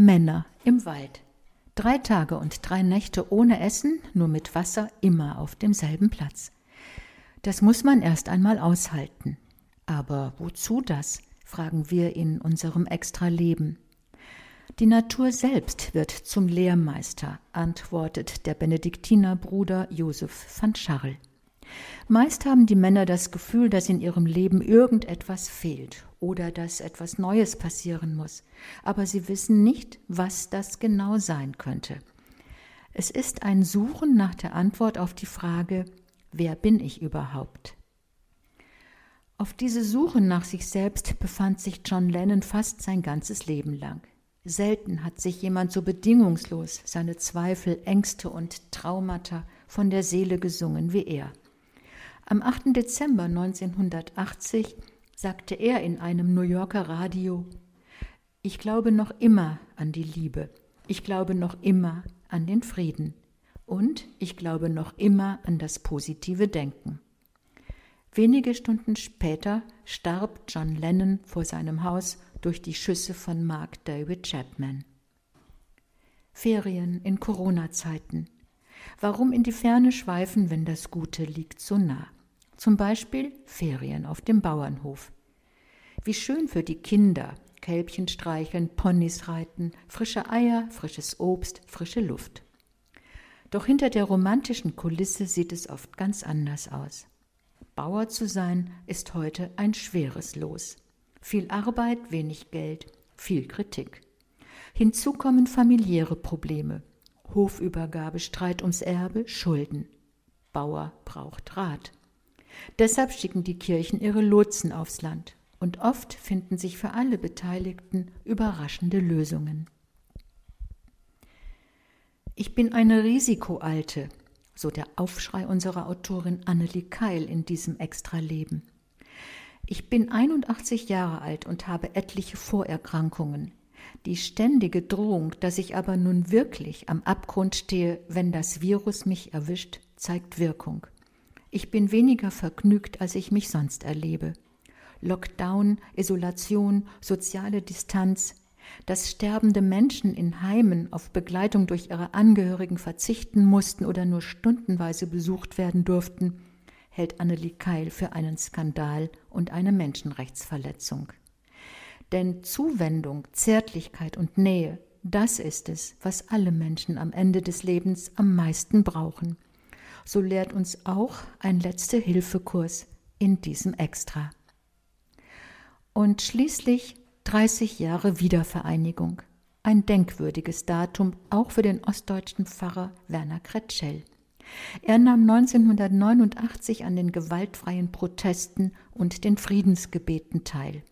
Männer im Wald. Drei Tage und drei Nächte ohne Essen, nur mit Wasser, immer auf demselben Platz. Das muss man erst einmal aushalten. Aber wozu das? fragen wir in unserem Extra-Leben. Die Natur selbst wird zum Lehrmeister, antwortet der Benediktinerbruder Josef van Scharl. Meist haben die Männer das Gefühl, dass in ihrem Leben irgendetwas fehlt oder dass etwas Neues passieren muss, aber sie wissen nicht, was das genau sein könnte. Es ist ein Suchen nach der Antwort auf die Frage, wer bin ich überhaupt? Auf diese Suche nach sich selbst befand sich John Lennon fast sein ganzes Leben lang. Selten hat sich jemand so bedingungslos seine Zweifel, Ängste und Traumata von der Seele gesungen wie er. Am 8. Dezember 1980 sagte er in einem New Yorker Radio, ich glaube noch immer an die Liebe, ich glaube noch immer an den Frieden und ich glaube noch immer an das positive Denken. Wenige Stunden später starb John Lennon vor seinem Haus durch die Schüsse von Mark David Chapman. Ferien in Corona-Zeiten. Warum in die Ferne schweifen, wenn das Gute liegt so nah? Zum Beispiel Ferien auf dem Bauernhof. Wie schön für die Kinder, Kälbchen streicheln, Ponys reiten, frische Eier, frisches Obst, frische Luft. Doch hinter der romantischen Kulisse sieht es oft ganz anders aus. Bauer zu sein ist heute ein schweres Los. Viel Arbeit, wenig Geld, viel Kritik. Hinzu kommen familiäre Probleme. Hofübergabe, Streit ums Erbe, Schulden. Bauer braucht Rat. Deshalb schicken die Kirchen ihre Lotsen aufs Land. Und oft finden sich für alle Beteiligten überraschende Lösungen. Ich bin eine Risikoalte, so der Aufschrei unserer Autorin Annelie Keil in diesem Extraleben. Ich bin 81 Jahre alt und habe etliche Vorerkrankungen. Die ständige Drohung, dass ich aber nun wirklich am Abgrund stehe, wenn das Virus mich erwischt, zeigt Wirkung. Ich bin weniger vergnügt, als ich mich sonst erlebe. Lockdown, Isolation, soziale Distanz, dass sterbende Menschen in Heimen auf Begleitung durch ihre Angehörigen verzichten mussten oder nur stundenweise besucht werden durften, hält Annelie Keil für einen Skandal und eine Menschenrechtsverletzung. Denn Zuwendung, Zärtlichkeit und Nähe, das ist es, was alle Menschen am Ende des Lebens am meisten brauchen so lehrt uns auch ein letzte Hilfekurs in diesem Extra. Und schließlich 30 Jahre Wiedervereinigung. Ein denkwürdiges Datum auch für den ostdeutschen Pfarrer Werner Kretschell. Er nahm 1989 an den gewaltfreien Protesten und den Friedensgebeten teil.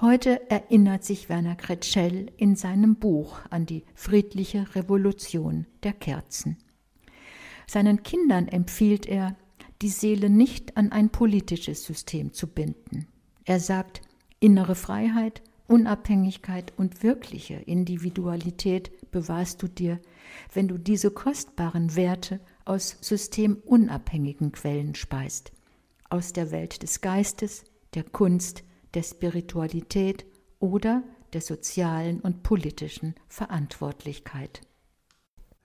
Heute erinnert sich Werner Kretschell in seinem Buch an die friedliche Revolution der Kerzen. Seinen Kindern empfiehlt er, die Seele nicht an ein politisches System zu binden. Er sagt, innere Freiheit, Unabhängigkeit und wirkliche Individualität bewahrst du dir, wenn du diese kostbaren Werte aus systemunabhängigen Quellen speist, aus der Welt des Geistes, der Kunst, der Spiritualität oder der sozialen und politischen Verantwortlichkeit.